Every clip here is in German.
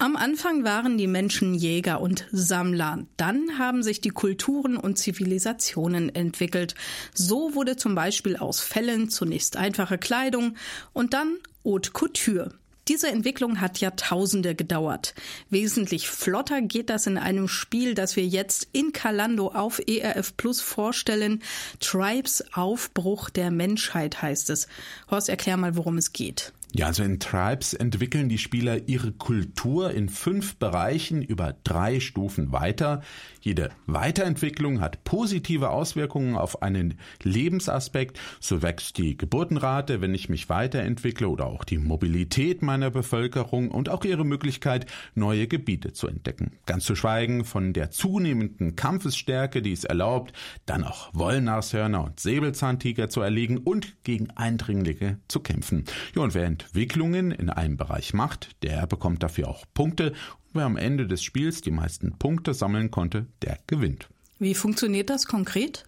Am Anfang waren die Menschen Jäger und Sammler. Dann haben sich die Kulturen und Zivilisationen entwickelt. So wurde zum Beispiel aus Fellen zunächst einfache Kleidung und dann Haute Couture. Diese Entwicklung hat Jahrtausende gedauert. Wesentlich flotter geht das in einem Spiel, das wir jetzt in Kalando auf ERF Plus vorstellen. Tribes Aufbruch der Menschheit heißt es. Horst, erklär mal, worum es geht. Ja, also in Tribes entwickeln die Spieler ihre Kultur in fünf Bereichen über drei Stufen weiter. Jede Weiterentwicklung hat positive Auswirkungen auf einen Lebensaspekt. So wächst die Geburtenrate, wenn ich mich weiterentwickle, oder auch die Mobilität meiner Bevölkerung und auch ihre Möglichkeit, neue Gebiete zu entdecken. Ganz zu schweigen von der zunehmenden Kampfesstärke, die es erlaubt, dann auch Wollnashörner und Säbelzahntiger zu erlegen und gegen Eindringlinge zu kämpfen. Ja, und wer Entwicklungen in einem Bereich macht, der bekommt dafür auch Punkte. Wer am Ende des Spiels die meisten Punkte sammeln konnte, der gewinnt. Wie funktioniert das konkret?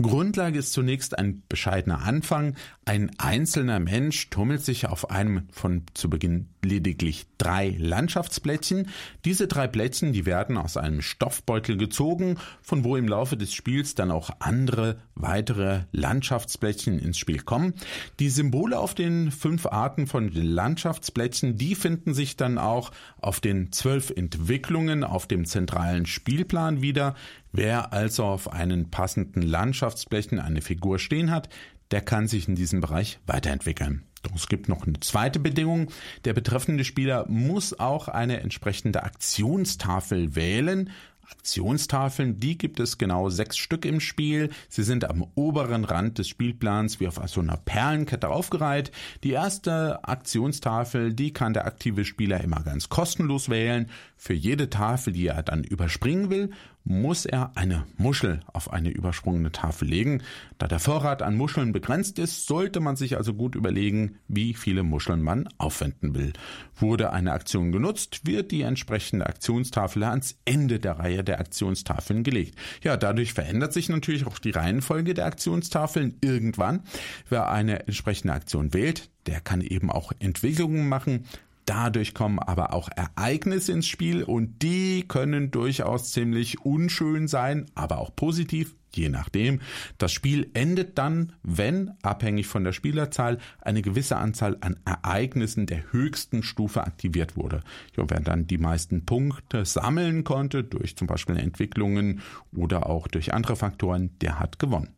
Grundlage ist zunächst ein bescheidener Anfang. Ein einzelner Mensch tummelt sich auf einem von zu Beginn lediglich drei Landschaftsplättchen. Diese drei Plättchen, die werden aus einem Stoffbeutel gezogen, von wo im Laufe des Spiels dann auch andere weitere Landschaftsplättchen ins Spiel kommen. Die Symbole auf den fünf Arten von Landschaftsplättchen, die finden sich dann auch auf den zwölf Entwicklungen auf dem zentralen Spielplan wieder. Wer also auf einen passenden Landschaftsflächen eine Figur stehen hat, der kann sich in diesem Bereich weiterentwickeln. Doch es gibt noch eine zweite Bedingung. Der betreffende Spieler muss auch eine entsprechende Aktionstafel wählen, Aktionstafeln, die gibt es genau sechs Stück im Spiel. Sie sind am oberen Rand des Spielplans wie auf so einer Perlenkette aufgereiht. Die erste Aktionstafel, die kann der aktive Spieler immer ganz kostenlos wählen. Für jede Tafel, die er dann überspringen will, muss er eine Muschel auf eine übersprungene Tafel legen. Da der Vorrat an Muscheln begrenzt ist, sollte man sich also gut überlegen, wie viele Muscheln man aufwenden will. Wurde eine Aktion genutzt, wird die entsprechende Aktionstafel ans Ende der Reihe der Aktionstafeln gelegt. Ja, dadurch verändert sich natürlich auch die Reihenfolge der Aktionstafeln irgendwann. Wer eine entsprechende Aktion wählt, der kann eben auch Entwicklungen machen, Dadurch kommen aber auch Ereignisse ins Spiel und die können durchaus ziemlich unschön sein, aber auch positiv, je nachdem. Das Spiel endet dann, wenn, abhängig von der Spielerzahl, eine gewisse Anzahl an Ereignissen der höchsten Stufe aktiviert wurde. Ja, wer dann die meisten Punkte sammeln konnte, durch zum Beispiel Entwicklungen oder auch durch andere Faktoren, der hat gewonnen.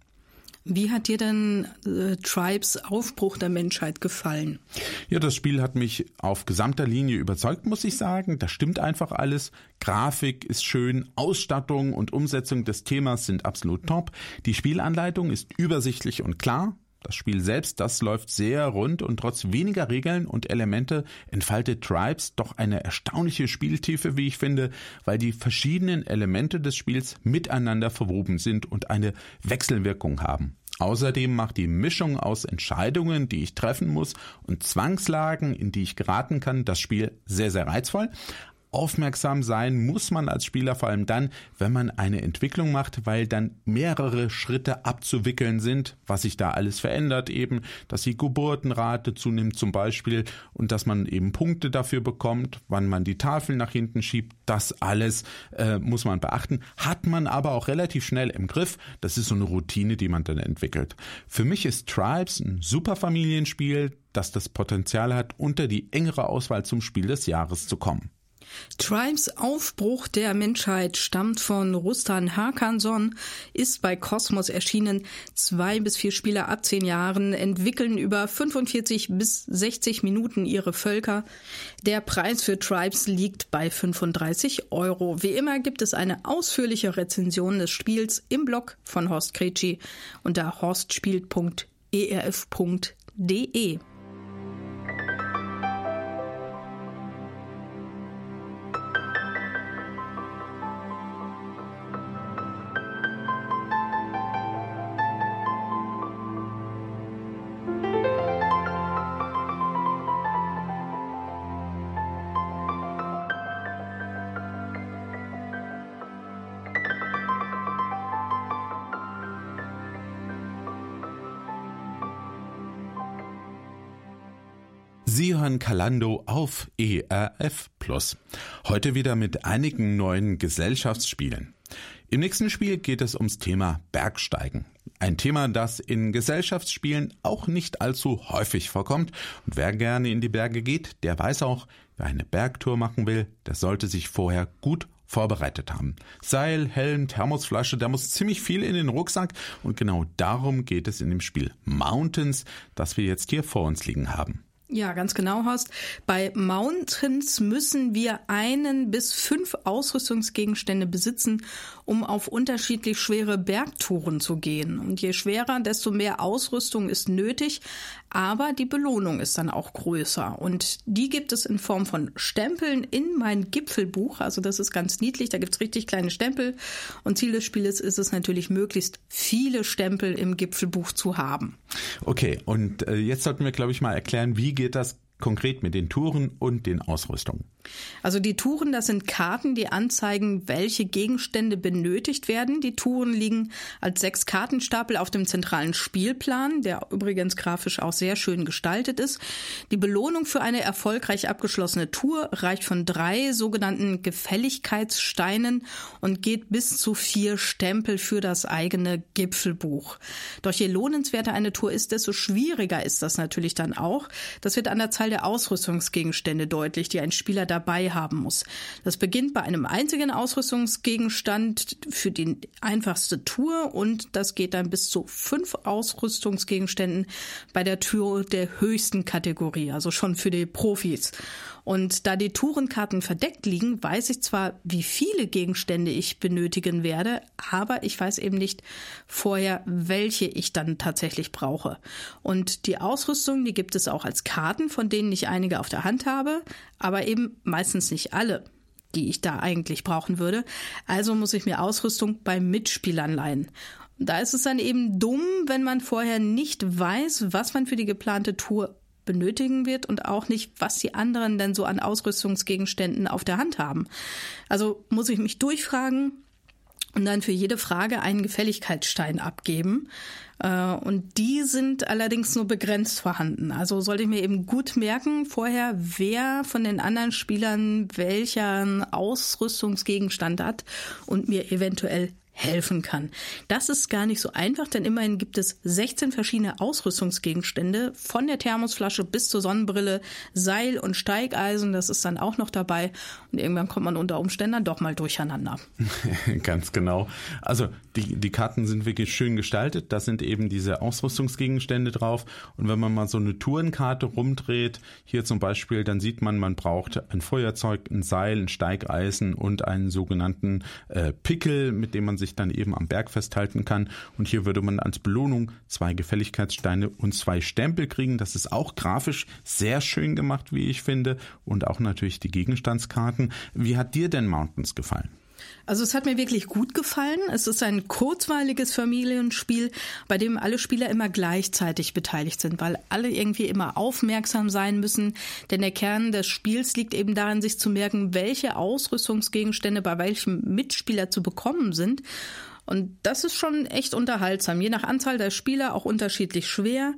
Wie hat dir denn äh, Tribes Aufbruch der Menschheit gefallen? Ja, das Spiel hat mich auf gesamter Linie überzeugt, muss ich sagen. Das stimmt einfach alles. Grafik ist schön, Ausstattung und Umsetzung des Themas sind absolut top. Die Spielanleitung ist übersichtlich und klar. Das Spiel selbst, das läuft sehr rund und trotz weniger Regeln und Elemente entfaltet Tribes doch eine erstaunliche Spieltiefe, wie ich finde, weil die verschiedenen Elemente des Spiels miteinander verwoben sind und eine Wechselwirkung haben. Außerdem macht die Mischung aus Entscheidungen, die ich treffen muss, und Zwangslagen, in die ich geraten kann, das Spiel sehr, sehr reizvoll. Aufmerksam sein muss man als Spieler vor allem dann, wenn man eine Entwicklung macht, weil dann mehrere Schritte abzuwickeln sind, was sich da alles verändert, eben, dass die Geburtenrate zunimmt zum Beispiel und dass man eben Punkte dafür bekommt, wann man die Tafel nach hinten schiebt, das alles äh, muss man beachten, hat man aber auch relativ schnell im Griff. Das ist so eine Routine, die man dann entwickelt. Für mich ist Tribes ein super Familienspiel, das das Potenzial hat, unter die engere Auswahl zum Spiel des Jahres zu kommen. Tribes Aufbruch der Menschheit stammt von Rustan Hakanson, ist bei Kosmos erschienen. Zwei bis vier Spieler ab zehn Jahren entwickeln über 45 bis 60 Minuten ihre Völker. Der Preis für Tribes liegt bei 35 Euro. Wie immer gibt es eine ausführliche Rezension des Spiels im Blog von Horst Kretschi unter horstspielt.erf.de. Kalando auf ERF Plus. Heute wieder mit einigen neuen Gesellschaftsspielen. Im nächsten Spiel geht es ums Thema Bergsteigen. Ein Thema, das in Gesellschaftsspielen auch nicht allzu häufig vorkommt. Und wer gerne in die Berge geht, der weiß auch, wer eine Bergtour machen will, der sollte sich vorher gut vorbereitet haben. Seil, Helm, Thermosflasche, da muss ziemlich viel in den Rucksack und genau darum geht es in dem Spiel Mountains, das wir jetzt hier vor uns liegen haben. Ja, ganz genau, Horst. Bei Mountains müssen wir einen bis fünf Ausrüstungsgegenstände besitzen, um auf unterschiedlich schwere Bergtouren zu gehen. Und je schwerer, desto mehr Ausrüstung ist nötig, aber die Belohnung ist dann auch größer. Und die gibt es in Form von Stempeln in mein Gipfelbuch. Also das ist ganz niedlich, da gibt's richtig kleine Stempel. Und Ziel des Spieles ist es natürlich, möglichst viele Stempel im Gipfelbuch zu haben. Okay, und äh, jetzt sollten wir, glaube ich, mal erklären, wie geht das konkret mit den Touren und den Ausrüstungen? Also die Touren, das sind Karten, die anzeigen, welche Gegenstände benötigt werden. Die Touren liegen als sechs Kartenstapel auf dem zentralen Spielplan, der übrigens grafisch auch sehr schön gestaltet ist. Die Belohnung für eine erfolgreich abgeschlossene Tour reicht von drei sogenannten Gefälligkeitssteinen und geht bis zu vier Stempel für das eigene Gipfelbuch. Doch je lohnenswerter eine Tour ist, desto schwieriger ist das natürlich dann auch. Das wird an der Zahl der Ausrüstungsgegenstände deutlich, die ein Spieler da dabei haben muss. Das beginnt bei einem einzigen Ausrüstungsgegenstand für die einfachste Tour und das geht dann bis zu fünf Ausrüstungsgegenständen bei der Tour der höchsten Kategorie, also schon für die Profis. Und da die Tourenkarten verdeckt liegen, weiß ich zwar, wie viele Gegenstände ich benötigen werde, aber ich weiß eben nicht vorher, welche ich dann tatsächlich brauche. Und die Ausrüstung, die gibt es auch als Karten, von denen ich einige auf der Hand habe, aber eben meistens nicht alle die ich da eigentlich brauchen würde. Also muss ich mir Ausrüstung bei Mitspielern leihen. Da ist es dann eben dumm, wenn man vorher nicht weiß, was man für die geplante Tour benötigen wird und auch nicht, was die anderen denn so an Ausrüstungsgegenständen auf der Hand haben. Also muss ich mich durchfragen und dann für jede Frage einen Gefälligkeitsstein abgeben. Äh, und die sind allerdings nur begrenzt vorhanden. Also sollte ich mir eben gut merken vorher, wer von den anderen Spielern welchen Ausrüstungsgegenstand hat und mir eventuell helfen kann. Das ist gar nicht so einfach, denn immerhin gibt es 16 verschiedene Ausrüstungsgegenstände, von der Thermosflasche bis zur Sonnenbrille, Seil und Steigeisen, das ist dann auch noch dabei. Und irgendwann kommt man unter Umständen dann doch mal durcheinander. Ganz genau. Also die, die Karten sind wirklich schön gestaltet. Da sind eben diese Ausrüstungsgegenstände drauf. Und wenn man mal so eine Tourenkarte rumdreht, hier zum Beispiel, dann sieht man, man braucht ein Feuerzeug, ein Seil, ein Steigeisen und einen sogenannten äh, Pickel, mit dem man sich sich dann eben am Berg festhalten kann. Und hier würde man als Belohnung zwei Gefälligkeitssteine und zwei Stempel kriegen. Das ist auch grafisch sehr schön gemacht, wie ich finde. Und auch natürlich die Gegenstandskarten. Wie hat dir denn Mountains gefallen? Also es hat mir wirklich gut gefallen. Es ist ein kurzweiliges Familienspiel, bei dem alle Spieler immer gleichzeitig beteiligt sind, weil alle irgendwie immer aufmerksam sein müssen. Denn der Kern des Spiels liegt eben darin, sich zu merken, welche Ausrüstungsgegenstände bei welchem Mitspieler zu bekommen sind. Und das ist schon echt unterhaltsam. Je nach Anzahl der Spieler auch unterschiedlich schwer.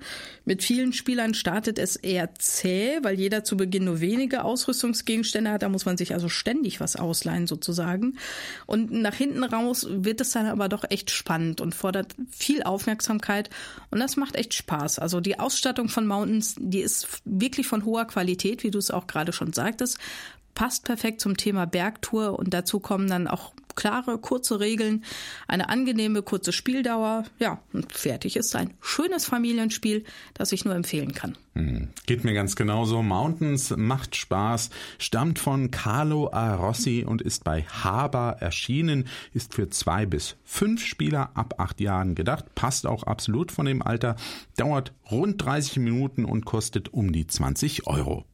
Mit vielen Spielern startet es eher zäh, weil jeder zu Beginn nur wenige Ausrüstungsgegenstände hat. Da muss man sich also ständig was ausleihen sozusagen. Und nach hinten raus wird es dann aber doch echt spannend und fordert viel Aufmerksamkeit. Und das macht echt Spaß. Also die Ausstattung von Mountains, die ist wirklich von hoher Qualität, wie du es auch gerade schon sagtest passt perfekt zum Thema Bergtour und dazu kommen dann auch klare, kurze Regeln, eine angenehme, kurze Spieldauer. Ja, und fertig ist ein schönes Familienspiel, das ich nur empfehlen kann. Hm, geht mir ganz genauso. Mountains macht Spaß, stammt von Carlo A. Rossi und ist bei Haber erschienen, ist für zwei bis fünf Spieler ab acht Jahren gedacht, passt auch absolut von dem Alter, dauert rund 30 Minuten und kostet um die 20 Euro.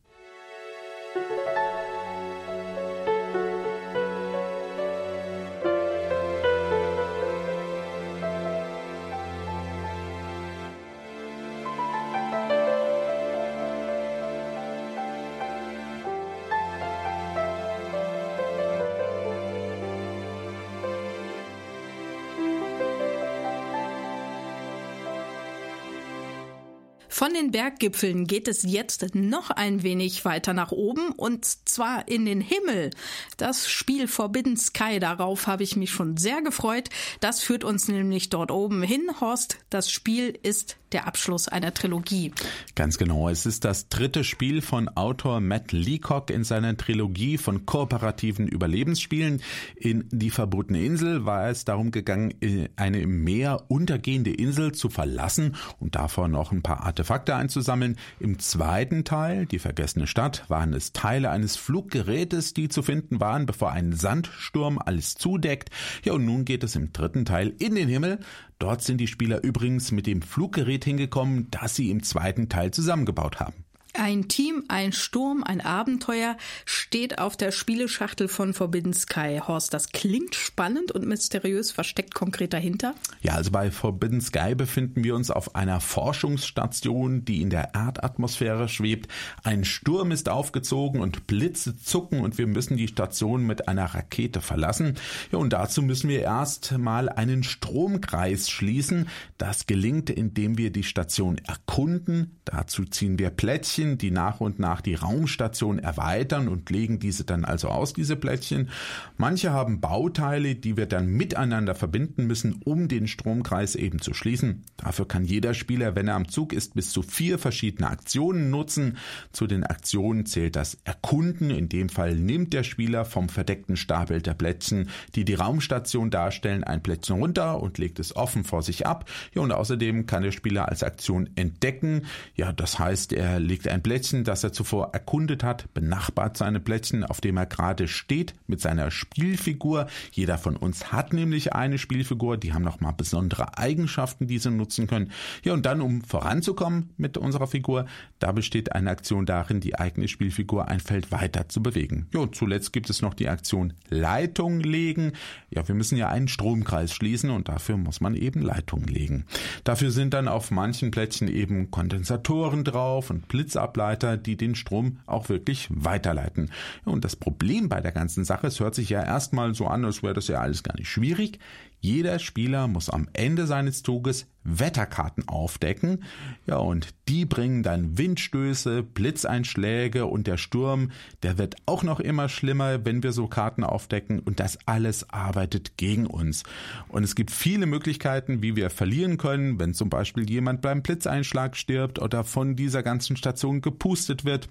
Von den Berggipfeln geht es jetzt noch ein wenig weiter nach oben und zwar in den Himmel. Das Spiel Forbidden Sky, darauf habe ich mich schon sehr gefreut. Das führt uns nämlich dort oben hin. Horst, das Spiel ist der Abschluss einer Trilogie. Ganz genau. Es ist das dritte Spiel von Autor Matt Leacock in seiner Trilogie von kooperativen Überlebensspielen. In Die verbotene Insel war es darum gegangen, eine im Meer untergehende Insel zu verlassen und davor noch ein paar Artefakte einzusammeln. Im zweiten Teil, Die vergessene Stadt, waren es Teile eines Fluggerätes, die zu finden waren, bevor ein Sandsturm alles zudeckt. Ja, und nun geht es im dritten Teil in den Himmel. Dort sind die Spieler übrigens mit dem Fluggerät hingekommen, das sie im zweiten Teil zusammengebaut haben. Ein Team, ein Sturm, ein Abenteuer steht auf der Spieleschachtel von Forbidden Sky. Horst, das klingt spannend und mysteriös, versteckt konkret dahinter? Ja, also bei Forbidden Sky befinden wir uns auf einer Forschungsstation, die in der Erdatmosphäre schwebt. Ein Sturm ist aufgezogen und Blitze zucken und wir müssen die Station mit einer Rakete verlassen. Ja, und dazu müssen wir erst mal einen Stromkreis schließen. Das gelingt, indem wir die Station erkunden. Dazu ziehen wir Plättchen Plättchen, die nach und nach die Raumstation erweitern und legen diese dann also aus, diese Plättchen. Manche haben Bauteile, die wir dann miteinander verbinden müssen, um den Stromkreis eben zu schließen. Dafür kann jeder Spieler, wenn er am Zug ist, bis zu vier verschiedene Aktionen nutzen. Zu den Aktionen zählt das Erkunden. In dem Fall nimmt der Spieler vom verdeckten Stapel der Plättchen, die die Raumstation darstellen, ein Plättchen runter und legt es offen vor sich ab. Ja, und außerdem kann der Spieler als Aktion entdecken. Ja, das heißt, er legt ein ein Plättchen, das er zuvor erkundet hat, benachbart seine Plättchen, auf dem er gerade steht, mit seiner Spielfigur. Jeder von uns hat nämlich eine Spielfigur, die haben nochmal besondere Eigenschaften, die sie nutzen können. Ja, und dann, um voranzukommen mit unserer Figur, da besteht eine Aktion darin, die eigene Spielfigur ein Feld weiter zu bewegen. Ja, und zuletzt gibt es noch die Aktion Leitung legen. Ja, wir müssen ja einen Stromkreis schließen und dafür muss man eben Leitungen legen. Dafür sind dann auf manchen Plättchen eben Kondensatoren drauf und Blitzableiter Ableiter, die den Strom auch wirklich weiterleiten. Und das Problem bei der ganzen Sache, es hört sich ja erstmal so an, als wäre das ja alles gar nicht schwierig. Jeder Spieler muss am Ende seines Zuges Wetterkarten aufdecken. Ja, und die bringen dann Windstöße, Blitzeinschläge und der Sturm, der wird auch noch immer schlimmer, wenn wir so Karten aufdecken und das alles arbeitet gegen uns. Und es gibt viele Möglichkeiten, wie wir verlieren können, wenn zum Beispiel jemand beim Blitzeinschlag stirbt oder von dieser ganzen Station gepustet wird.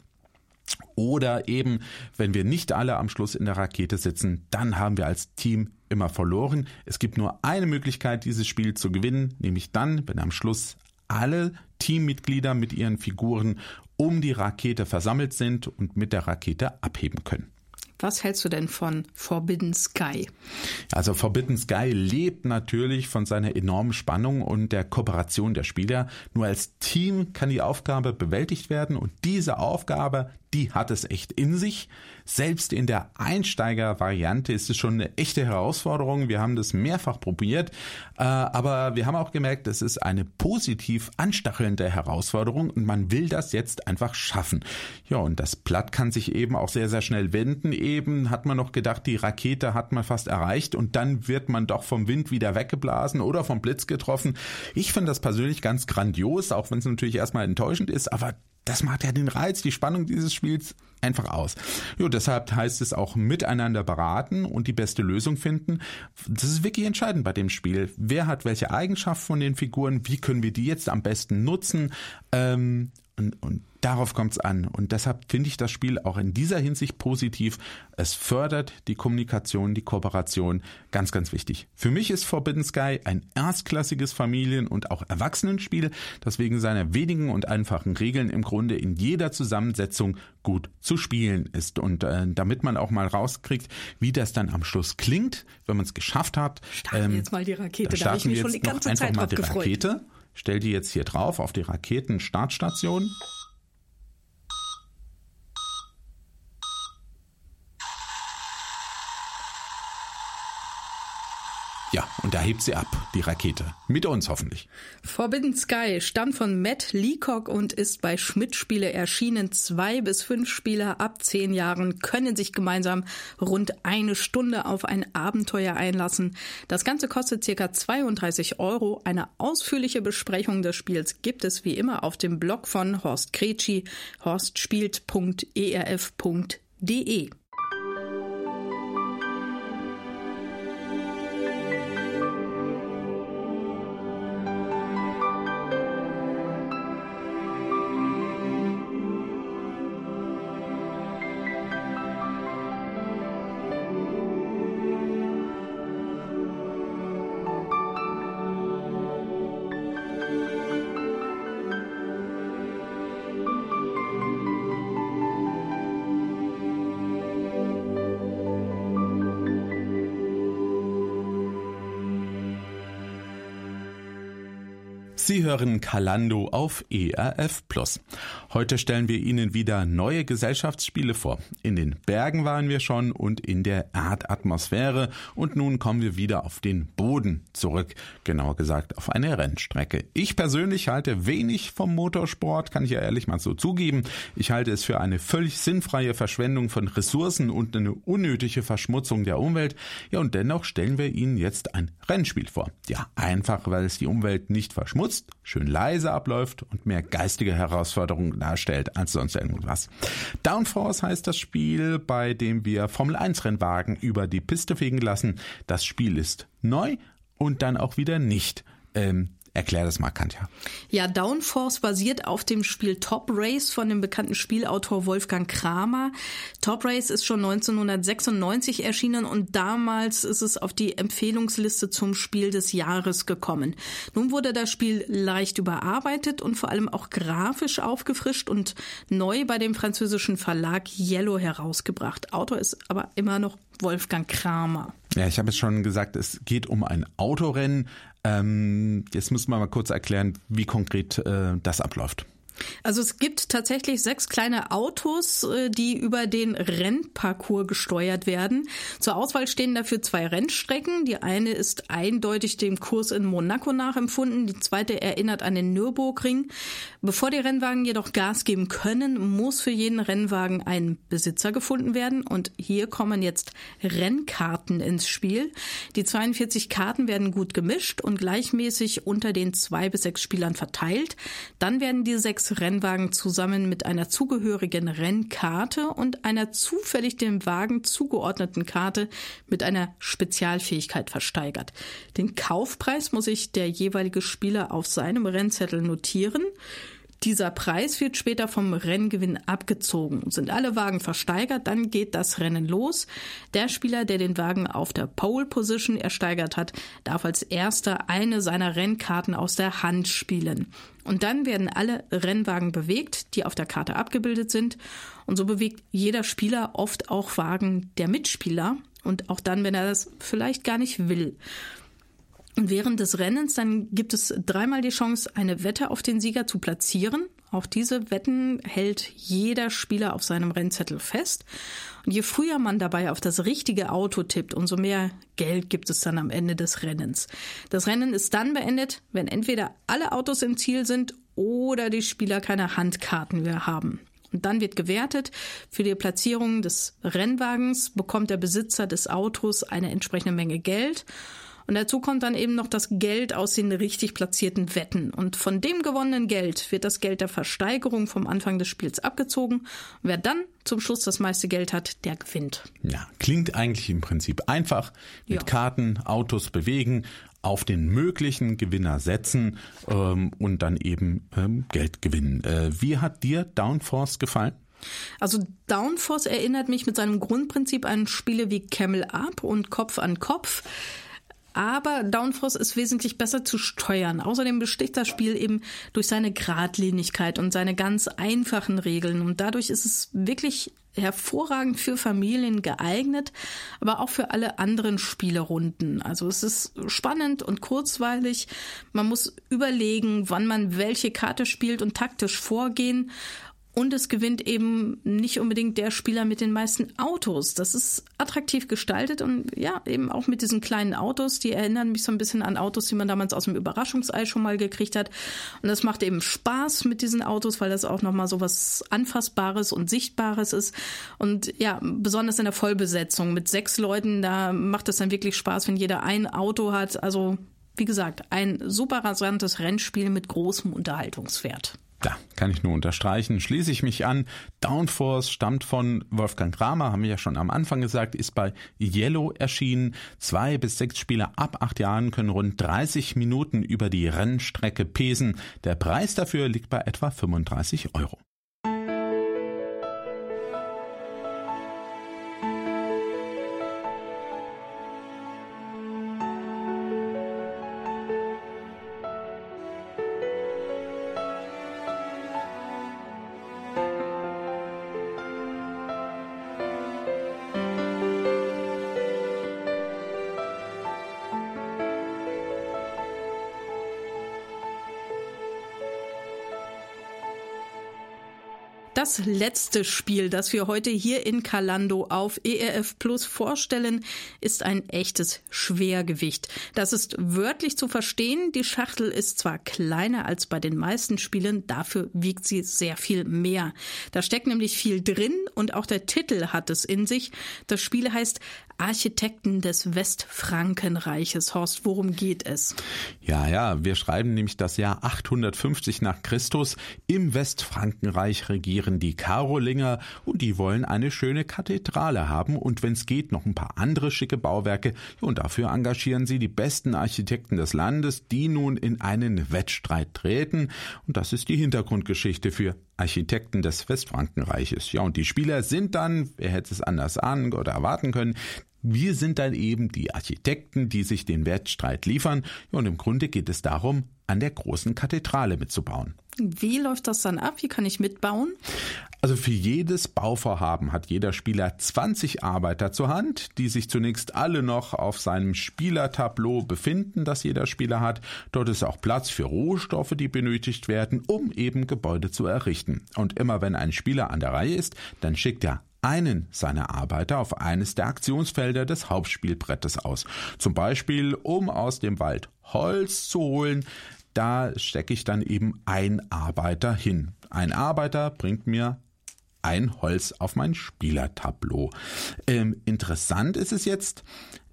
Oder eben, wenn wir nicht alle am Schluss in der Rakete sitzen, dann haben wir als Team immer verloren. Es gibt nur eine Möglichkeit, dieses Spiel zu gewinnen, nämlich dann, wenn am Schluss alle Teammitglieder mit ihren Figuren um die Rakete versammelt sind und mit der Rakete abheben können. Was hältst du denn von Forbidden Sky? Also Forbidden Sky lebt natürlich von seiner enormen Spannung und der Kooperation der Spieler. Nur als Team kann die Aufgabe bewältigt werden und diese Aufgabe, die hat es echt in sich. Selbst in der Einsteiger-Variante ist es schon eine echte Herausforderung. Wir haben das mehrfach probiert, äh, aber wir haben auch gemerkt, es ist eine positiv anstachelnde Herausforderung und man will das jetzt einfach schaffen. Ja, und das Blatt kann sich eben auch sehr, sehr schnell wenden. Eben hat man noch gedacht, die Rakete hat man fast erreicht und dann wird man doch vom Wind wieder weggeblasen oder vom Blitz getroffen. Ich finde das persönlich ganz grandios, auch wenn es natürlich erstmal enttäuschend ist, aber das macht ja den Reiz, die Spannung dieses Spiels einfach aus. Jo, deshalb heißt es auch miteinander beraten und die beste Lösung finden. Das ist wirklich entscheidend bei dem Spiel. Wer hat welche Eigenschaft von den Figuren? Wie können wir die jetzt am besten nutzen? Ähm, und, und Darauf kommt es an. Und deshalb finde ich das Spiel auch in dieser Hinsicht positiv. Es fördert die Kommunikation, die Kooperation. Ganz, ganz wichtig. Für mich ist Forbidden Sky ein erstklassiges Familien- und auch Erwachsenenspiel, das wegen seiner wenigen und einfachen Regeln im Grunde in jeder Zusammensetzung gut zu spielen ist. Und äh, damit man auch mal rauskriegt, wie das dann am Schluss klingt, wenn man es geschafft hat. Starten ähm, jetzt mal die Rakete. Da, da habe ich mich schon die ganze Zeit drauf gefreut. Rakete. Stell die jetzt hier drauf auf die Raketenstartstation. Ja, und da hebt sie ab, die Rakete. Mit uns hoffentlich. Forbidden Sky stammt von Matt Leacock und ist bei Schmidt Spiele erschienen. Zwei bis fünf Spieler ab zehn Jahren können sich gemeinsam rund eine Stunde auf ein Abenteuer einlassen. Das Ganze kostet circa 32 Euro. Eine ausführliche Besprechung des Spiels gibt es wie immer auf dem Blog von Horst Kretschi, horstspielt.erf.de. Sie hören Kalando auf ERF Plus. Heute stellen wir Ihnen wieder neue Gesellschaftsspiele vor. In den Bergen waren wir schon und in der Erdatmosphäre und nun kommen wir wieder auf den Boden zurück, genauer gesagt auf eine Rennstrecke. Ich persönlich halte wenig vom Motorsport, kann ich ja ehrlich mal so zugeben. Ich halte es für eine völlig sinnfreie Verschwendung von Ressourcen und eine unnötige Verschmutzung der Umwelt. Ja, und dennoch stellen wir Ihnen jetzt ein Rennspiel vor. Ja, einfach, weil es die Umwelt nicht verschmutzt schön leise abläuft und mehr geistige Herausforderungen darstellt als sonst irgendwas. Downforce heißt das Spiel, bei dem wir Formel 1 Rennwagen über die Piste fegen lassen. Das Spiel ist neu und dann auch wieder nicht. Ähm, Erklär das mal, Katja. Ja, Downforce basiert auf dem Spiel Top Race von dem bekannten Spielautor Wolfgang Kramer. Top Race ist schon 1996 erschienen und damals ist es auf die Empfehlungsliste zum Spiel des Jahres gekommen. Nun wurde das Spiel leicht überarbeitet und vor allem auch grafisch aufgefrischt und neu bei dem französischen Verlag Yellow herausgebracht. Autor ist aber immer noch Wolfgang Kramer. Ja, ich habe es schon gesagt, es geht um ein Autorennen. Ähm, jetzt müssen wir mal kurz erklären, wie konkret äh, das abläuft. Also es gibt tatsächlich sechs kleine Autos, äh, die über den Rennparcours gesteuert werden. Zur Auswahl stehen dafür zwei Rennstrecken. Die eine ist eindeutig dem Kurs in Monaco nachempfunden, die zweite erinnert an den Nürburgring. Bevor die Rennwagen jedoch Gas geben können, muss für jeden Rennwagen ein Besitzer gefunden werden und hier kommen jetzt Rennkarten ins Spiel. Die 42 Karten werden gut gemischt und gleichmäßig unter den zwei bis sechs Spielern verteilt. Dann werden die sechs sechs Rennwagen zusammen mit einer zugehörigen Rennkarte und einer zufällig dem Wagen zugeordneten Karte mit einer Spezialfähigkeit versteigert. Den Kaufpreis muss sich der jeweilige Spieler auf seinem Rennzettel notieren. Dieser Preis wird später vom Renngewinn abgezogen. Sind alle Wagen versteigert, dann geht das Rennen los. Der Spieler, der den Wagen auf der Pole Position ersteigert hat, darf als erster eine seiner Rennkarten aus der Hand spielen. Und dann werden alle Rennwagen bewegt, die auf der Karte abgebildet sind. Und so bewegt jeder Spieler oft auch Wagen der Mitspieler. Und auch dann, wenn er das vielleicht gar nicht will. Und während des Rennens dann gibt es dreimal die Chance, eine Wette auf den Sieger zu platzieren. Auch diese Wetten hält jeder Spieler auf seinem Rennzettel fest. Und je früher man dabei auf das richtige Auto tippt, umso mehr Geld gibt es dann am Ende des Rennens. Das Rennen ist dann beendet, wenn entweder alle Autos im Ziel sind oder die Spieler keine Handkarten mehr haben. Und dann wird gewertet. Für die Platzierung des Rennwagens bekommt der Besitzer des Autos eine entsprechende Menge Geld. Und dazu kommt dann eben noch das Geld aus den richtig platzierten Wetten. Und von dem gewonnenen Geld wird das Geld der Versteigerung vom Anfang des Spiels abgezogen. Und wer dann zum Schluss das meiste Geld hat, der gewinnt. Ja, klingt eigentlich im Prinzip einfach. Mit ja. Karten Autos bewegen, auf den möglichen Gewinner setzen ähm, und dann eben ähm, Geld gewinnen. Äh, wie hat dir Downforce gefallen? Also Downforce erinnert mich mit seinem Grundprinzip an Spiele wie Camel Up und Kopf an Kopf. Aber Downforce ist wesentlich besser zu steuern. Außerdem besticht das Spiel eben durch seine Gradlinigkeit und seine ganz einfachen Regeln. Und dadurch ist es wirklich hervorragend für Familien geeignet, aber auch für alle anderen Spielerunden. Also es ist spannend und kurzweilig. Man muss überlegen, wann man welche Karte spielt und taktisch vorgehen. Und es gewinnt eben nicht unbedingt der Spieler mit den meisten Autos. Das ist attraktiv gestaltet und ja, eben auch mit diesen kleinen Autos, die erinnern mich so ein bisschen an Autos, die man damals aus dem Überraschungsei schon mal gekriegt hat. Und das macht eben Spaß mit diesen Autos, weil das auch nochmal so was Anfassbares und Sichtbares ist. Und ja, besonders in der Vollbesetzung mit sechs Leuten, da macht es dann wirklich Spaß, wenn jeder ein Auto hat. Also, wie gesagt, ein super rasantes Rennspiel mit großem Unterhaltungswert. Da kann ich nur unterstreichen. Schließe ich mich an. Downforce stammt von Wolfgang Kramer, haben wir ja schon am Anfang gesagt, ist bei Yellow erschienen. Zwei bis sechs Spieler ab acht Jahren können rund 30 Minuten über die Rennstrecke pesen. Der Preis dafür liegt bei etwa 35 Euro. Das letzte Spiel, das wir heute hier in Kalando auf ERF Plus vorstellen, ist ein echtes Schwergewicht. Das ist wörtlich zu verstehen. Die Schachtel ist zwar kleiner als bei den meisten Spielen, dafür wiegt sie sehr viel mehr. Da steckt nämlich viel drin und auch der Titel hat es in sich. Das Spiel heißt Architekten des Westfrankenreiches. Horst, worum geht es? Ja, ja, wir schreiben nämlich das Jahr 850 nach Christus. Im Westfrankenreich regieren die Karolinger und die wollen eine schöne Kathedrale haben und wenn es geht noch ein paar andere schicke Bauwerke und dafür engagieren sie die besten Architekten des Landes, die nun in einen Wettstreit treten und das ist die Hintergrundgeschichte für Architekten des Westfrankenreiches. Ja, und die Spieler sind dann, wer hätte es anders ahnen oder erwarten können, wir sind dann eben die Architekten, die sich den Wettstreit liefern. Und im Grunde geht es darum, an der großen Kathedrale mitzubauen. Wie läuft das dann ab? Wie kann ich mitbauen? Also für jedes Bauvorhaben hat jeder Spieler 20 Arbeiter zur Hand, die sich zunächst alle noch auf seinem Spielertableau befinden, das jeder Spieler hat. Dort ist auch Platz für Rohstoffe, die benötigt werden, um eben Gebäude zu errichten. Und immer wenn ein Spieler an der Reihe ist, dann schickt er einen seiner Arbeiter auf eines der Aktionsfelder des Hauptspielbrettes aus. Zum Beispiel, um aus dem Wald Holz zu holen, da stecke ich dann eben ein Arbeiter hin. Ein Arbeiter bringt mir ein Holz auf mein Spielertableau. Ähm, interessant ist es jetzt,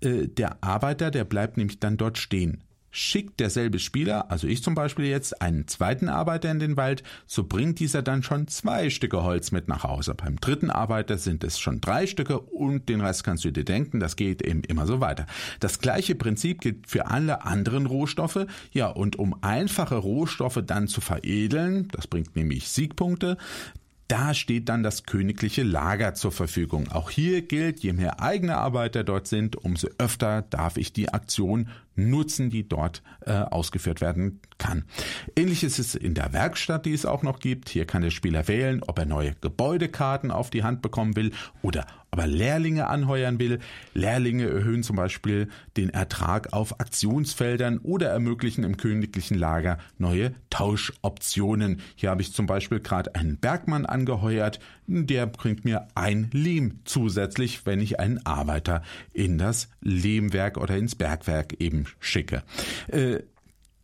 äh, der Arbeiter, der bleibt nämlich dann dort stehen. Schickt derselbe Spieler, also ich zum Beispiel jetzt, einen zweiten Arbeiter in den Wald, so bringt dieser dann schon zwei Stücke Holz mit nach Hause. Beim dritten Arbeiter sind es schon drei Stücke und den Rest kannst du dir denken, das geht eben immer so weiter. Das gleiche Prinzip gilt für alle anderen Rohstoffe. Ja, und um einfache Rohstoffe dann zu veredeln, das bringt nämlich Siegpunkte, da steht dann das königliche Lager zur Verfügung. Auch hier gilt, je mehr eigene Arbeiter dort sind, umso öfter darf ich die Aktion nutzen, die dort äh, ausgeführt werden kann. Ähnliches ist in der Werkstatt, die es auch noch gibt. Hier kann der Spieler wählen, ob er neue Gebäudekarten auf die Hand bekommen will oder ob er Lehrlinge anheuern will. Lehrlinge erhöhen zum Beispiel den Ertrag auf Aktionsfeldern oder ermöglichen im königlichen Lager neue Tauschoptionen. Hier habe ich zum Beispiel gerade einen Bergmann angeheuert, der bringt mir ein Lehm zusätzlich, wenn ich einen Arbeiter in das Lehmwerk oder ins Bergwerk eben schicke. Äh,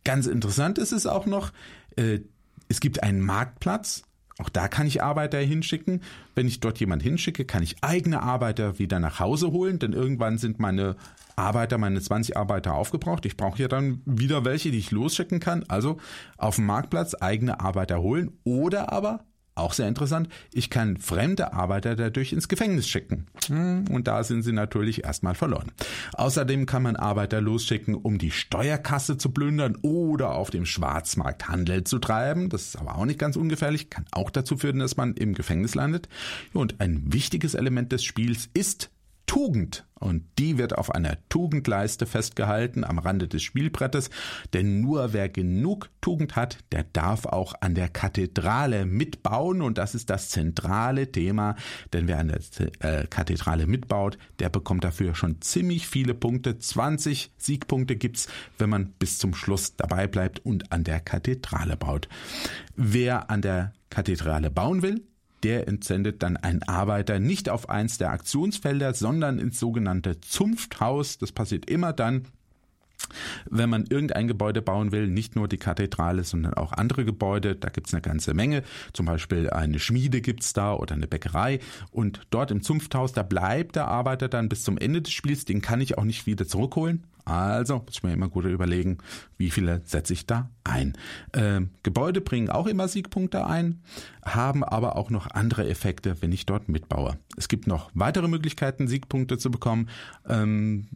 ganz interessant ist es auch noch, äh, es gibt einen Marktplatz, auch da kann ich Arbeiter hinschicken. Wenn ich dort jemand hinschicke, kann ich eigene Arbeiter wieder nach Hause holen, denn irgendwann sind meine Arbeiter, meine 20 Arbeiter aufgebraucht. Ich brauche ja dann wieder welche, die ich losschicken kann. Also auf dem Marktplatz eigene Arbeiter holen oder aber auch sehr interessant, ich kann fremde Arbeiter dadurch ins Gefängnis schicken. Hm, und da sind sie natürlich erstmal verloren. Außerdem kann man Arbeiter losschicken, um die Steuerkasse zu plündern oder auf dem Schwarzmarkt Handel zu treiben. Das ist aber auch nicht ganz ungefährlich, kann auch dazu führen, dass man im Gefängnis landet. Und ein wichtiges Element des Spiels ist Tugend. Und die wird auf einer Tugendleiste festgehalten am Rande des Spielbrettes. Denn nur wer genug Tugend hat, der darf auch an der Kathedrale mitbauen. Und das ist das zentrale Thema. Denn wer an der äh, Kathedrale mitbaut, der bekommt dafür schon ziemlich viele Punkte. 20 Siegpunkte gibt's, wenn man bis zum Schluss dabei bleibt und an der Kathedrale baut. Wer an der Kathedrale bauen will, der entsendet dann einen Arbeiter nicht auf eins der Aktionsfelder, sondern ins sogenannte Zunfthaus. Das passiert immer dann, wenn man irgendein Gebäude bauen will, nicht nur die Kathedrale, sondern auch andere Gebäude, da gibt's eine ganze Menge. Zum Beispiel eine Schmiede gibt's da oder eine Bäckerei. Und dort im Zunfthaus, da bleibt der Arbeiter dann bis zum Ende des Spiels. Den kann ich auch nicht wieder zurückholen. Also muss ich mir immer gut überlegen, wie viele setze ich da ein. Ähm, Gebäude bringen auch immer Siegpunkte ein, haben aber auch noch andere Effekte, wenn ich dort mitbaue. Es gibt noch weitere Möglichkeiten, Siegpunkte zu bekommen. Ähm,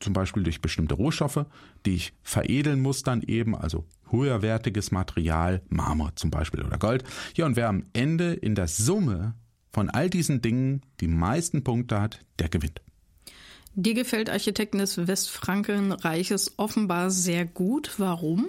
zum Beispiel durch bestimmte Rohstoffe, die ich veredeln muss dann eben, also höherwertiges Material, Marmor zum Beispiel oder Gold. Ja, und wer am Ende in der Summe von all diesen Dingen die meisten Punkte hat, der gewinnt. Dir gefällt Architekten des Westfrankenreiches offenbar sehr gut. Warum?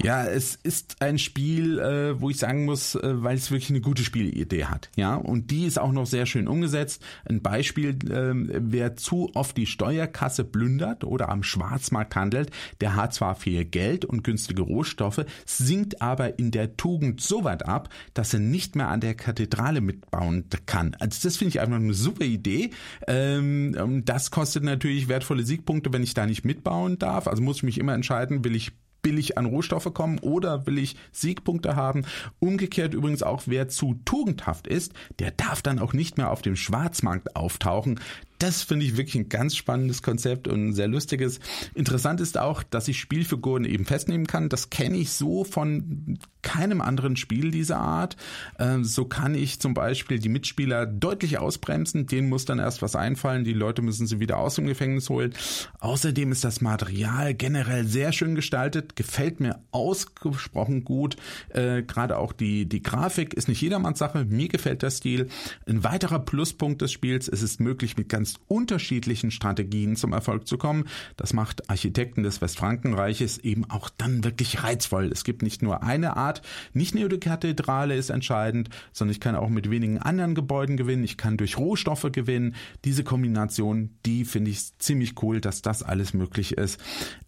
Ja, es ist ein Spiel, äh, wo ich sagen muss, äh, weil es wirklich eine gute Spielidee hat. Ja, und die ist auch noch sehr schön umgesetzt. Ein Beispiel, äh, wer zu oft die Steuerkasse plündert oder am Schwarzmarkt handelt, der hat zwar viel Geld und günstige Rohstoffe, sinkt aber in der Tugend so weit ab, dass er nicht mehr an der Kathedrale mitbauen kann. Also das finde ich einfach eine super Idee. Ähm, das kostet natürlich wertvolle Siegpunkte, wenn ich da nicht mitbauen darf. Also muss ich mich immer entscheiden, will ich billig an Rohstoffe kommen oder will ich Siegpunkte haben. Umgekehrt übrigens auch, wer zu tugendhaft ist, der darf dann auch nicht mehr auf dem Schwarzmarkt auftauchen. Das finde ich wirklich ein ganz spannendes Konzept und ein sehr lustiges. Interessant ist auch, dass ich Spielfiguren eben festnehmen kann. Das kenne ich so von keinem anderen Spiel dieser Art. Ähm, so kann ich zum Beispiel die Mitspieler deutlich ausbremsen. Denen muss dann erst was einfallen. Die Leute müssen sie wieder aus dem Gefängnis holen. Außerdem ist das Material generell sehr schön gestaltet. Gefällt mir ausgesprochen gut. Äh, gerade auch die, die Grafik ist nicht jedermanns Sache. Mir gefällt der Stil. Ein weiterer Pluspunkt des Spiels. Es ist möglich, mit ganz ganz unterschiedlichen Strategien zum Erfolg zu kommen. Das macht Architekten des Westfrankenreiches eben auch dann wirklich reizvoll. Es gibt nicht nur eine Art, nicht nur die Kathedrale ist entscheidend, sondern ich kann auch mit wenigen anderen Gebäuden gewinnen. Ich kann durch Rohstoffe gewinnen. Diese Kombination, die finde ich ziemlich cool, dass das alles möglich ist.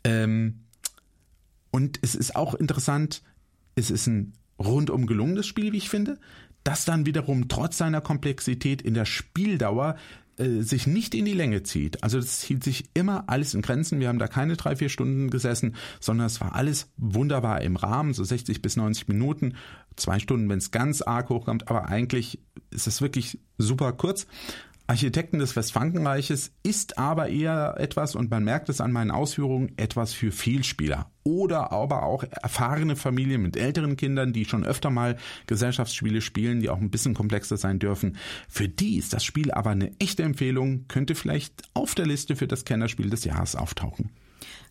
Ähm, und es ist auch interessant, es ist ein rundum gelungenes Spiel, wie ich finde, das dann wiederum trotz seiner Komplexität in der Spieldauer äh, sich nicht in die Länge zieht. Also das hielt sich immer alles in Grenzen. Wir haben da keine drei, vier Stunden gesessen, sondern es war alles wunderbar im Rahmen, so 60 bis 90 Minuten, zwei Stunden, wenn es ganz arg hochkommt, aber eigentlich ist es wirklich super kurz. Architekten des Westfrankenreiches ist aber eher etwas, und man merkt es an meinen Ausführungen, etwas für Vielspieler. Oder aber auch erfahrene Familien mit älteren Kindern, die schon öfter mal Gesellschaftsspiele spielen, die auch ein bisschen komplexer sein dürfen. Für die ist das Spiel aber eine echte Empfehlung, könnte vielleicht auf der Liste für das Kennerspiel des Jahres auftauchen.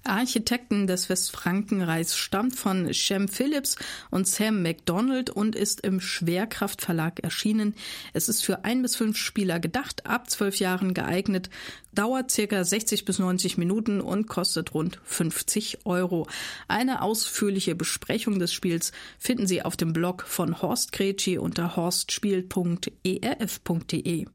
Architekten des Westfrankenreichs stammt von Shem Phillips und Sam McDonald und ist im Schwerkraftverlag erschienen. Es ist für ein bis fünf Spieler gedacht, ab zwölf Jahren geeignet, dauert circa 60 bis 90 Minuten und kostet rund 50 Euro. Eine ausführliche Besprechung des Spiels finden Sie auf dem Blog von Horst Gretschi unter horstspiel.erf.de.